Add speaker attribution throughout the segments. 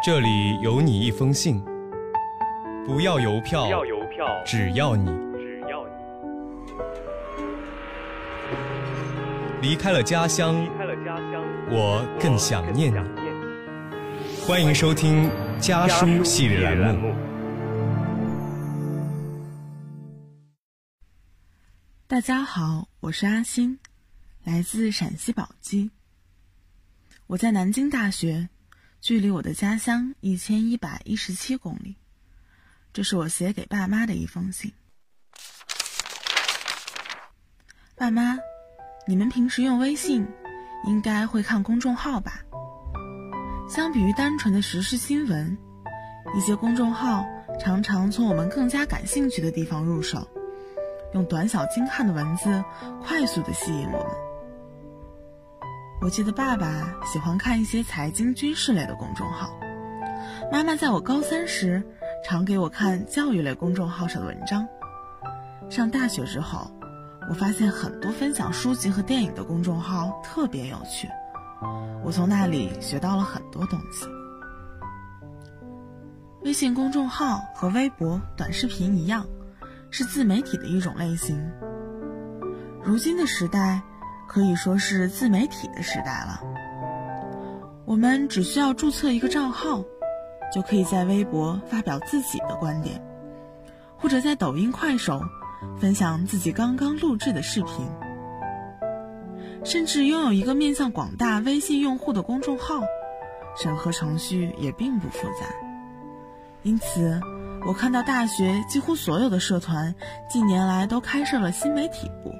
Speaker 1: 这里有你一封信，不要邮票，
Speaker 2: 不要邮票，
Speaker 1: 只要你
Speaker 2: 只要你
Speaker 1: 离开了家乡，
Speaker 2: 离开了家乡，
Speaker 1: 我更想念你。
Speaker 2: 想念你。
Speaker 1: 欢迎收听家书系列栏目。
Speaker 3: 大家好，我是阿星，来自陕西宝鸡。我在南京大学，距离我的家乡一千一百一十七公里。这是我写给爸妈的一封信。爸妈，你们平时用微信，应该会看公众号吧？相比于单纯的时事新闻，一些公众号常常从我们更加感兴趣的地方入手。用短小精悍的文字快速的吸引我们。我记得爸爸喜欢看一些财经、军事类的公众号，妈妈在我高三时常给我看教育类公众号上的文章。上大学之后，我发现很多分享书籍和电影的公众号特别有趣，我从那里学到了很多东西。微信公众号和微博短视频一样。是自媒体的一种类型。如今的时代可以说是自媒体的时代了。我们只需要注册一个账号，就可以在微博发表自己的观点，或者在抖音、快手分享自己刚刚录制的视频。甚至拥有一个面向广大微信用户的公众号，审核程序也并不复杂。因此。我看到大学几乎所有的社团近年来都开设了新媒体部，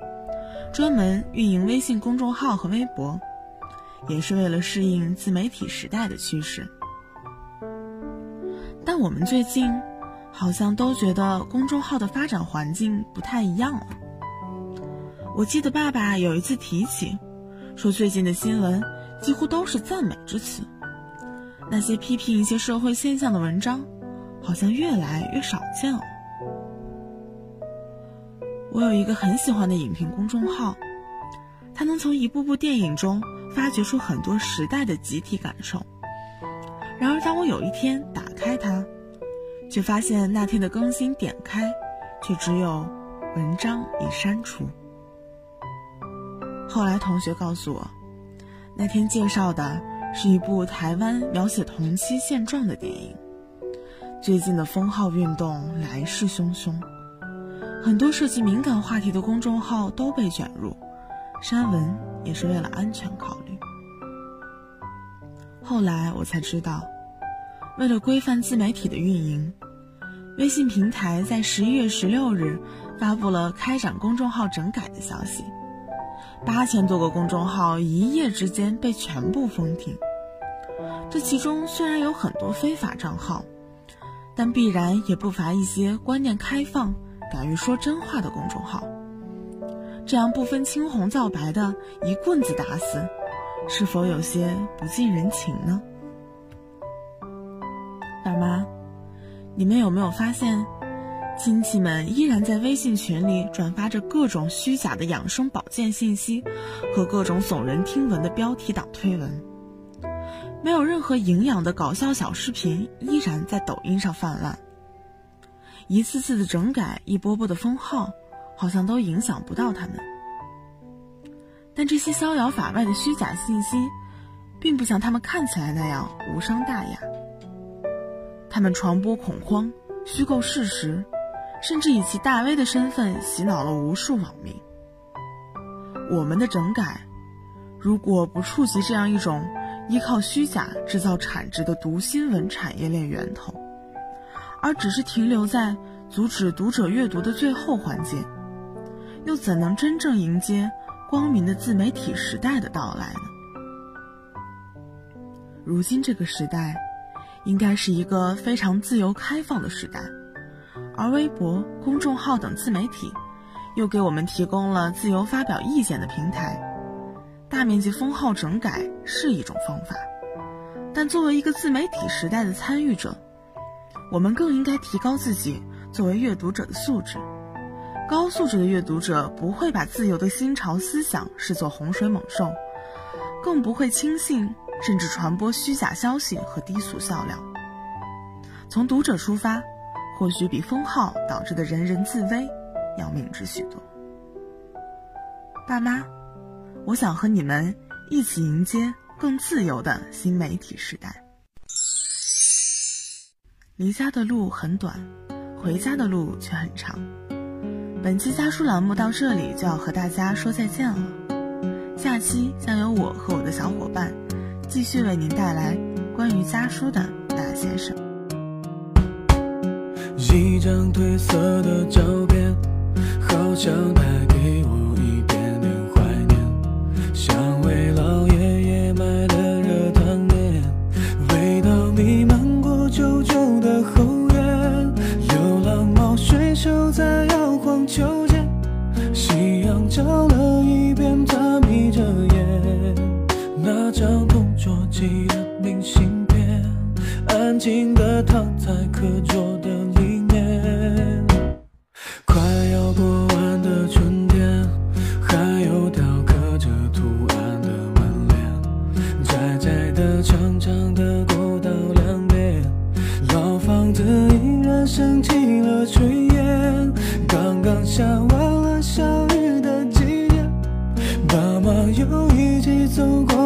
Speaker 3: 专门运营微信公众号和微博，也是为了适应自媒体时代的趋势。但我们最近好像都觉得公众号的发展环境不太一样了。我记得爸爸有一次提起，说最近的新闻几乎都是赞美之词，那些批评一些社会现象的文章。好像越来越少见了。我有一个很喜欢的影评公众号，它能从一部部电影中发掘出很多时代的集体感受。然而，当我有一天打开它，却发现那天的更新点开，却只有文章已删除。后来同学告诉我，那天介绍的是一部台湾描写同期现状的电影。最近的封号运动来势汹汹，很多涉及敏感话题的公众号都被卷入，删文也是为了安全考虑。后来我才知道，为了规范自媒体的运营，微信平台在十一月十六日发布了开展公众号整改的消息，八千多个公众号一夜之间被全部封停。这其中虽然有很多非法账号。但必然也不乏一些观念开放、敢于说真话的公众号。这样不分青红皂白的一棍子打死，是否有些不近人情呢？爸妈，你们有没有发现，亲戚们依然在微信群里转发着各种虚假的养生保健信息和各种耸人听闻的标题党推文？没有任何营养的搞笑小视频依然在抖音上泛滥。一次次的整改，一波波的封号，好像都影响不到他们。但这些逍遥法外的虚假信息，并不像他们看起来那样无伤大雅。他们传播恐慌、虚构事实，甚至以其大 V 的身份洗脑了无数网民。我们的整改，如果不触及这样一种。依靠虚假制造产值的读新闻产业链源头，而只是停留在阻止读者阅读的最后环节，又怎能真正迎接光明的自媒体时代的到来呢？如今这个时代，应该是一个非常自由开放的时代，而微博、公众号等自媒体，又给我们提供了自由发表意见的平台。大面积封号整改是一种方法，但作为一个自媒体时代的参与者，我们更应该提高自己作为阅读者的素质。高素质的阅读者不会把自由的新潮思想视作洪水猛兽，更不会轻信甚至传播虚假消息和低俗笑料。从读者出发，或许比封号导致的人人自危要明智许多。爸妈，我想和你们一起迎接更自由的新媒体时代。离家的路很短，回家的路却很长。本期家书栏目到这里就要和大家说再见了。下期将由我和我的小伙伴继续为您带来关于家书的那些事。
Speaker 4: 一张褪色的照片，好像带给我夕阳照了一遍，他眯着眼，那张同桌寄的明信片，安静的躺在课桌的里面。快要过完的春天，还有雕刻着图案的门帘，窄窄的、长长的过道两边，老房子依然升起了炊烟。刚刚下走过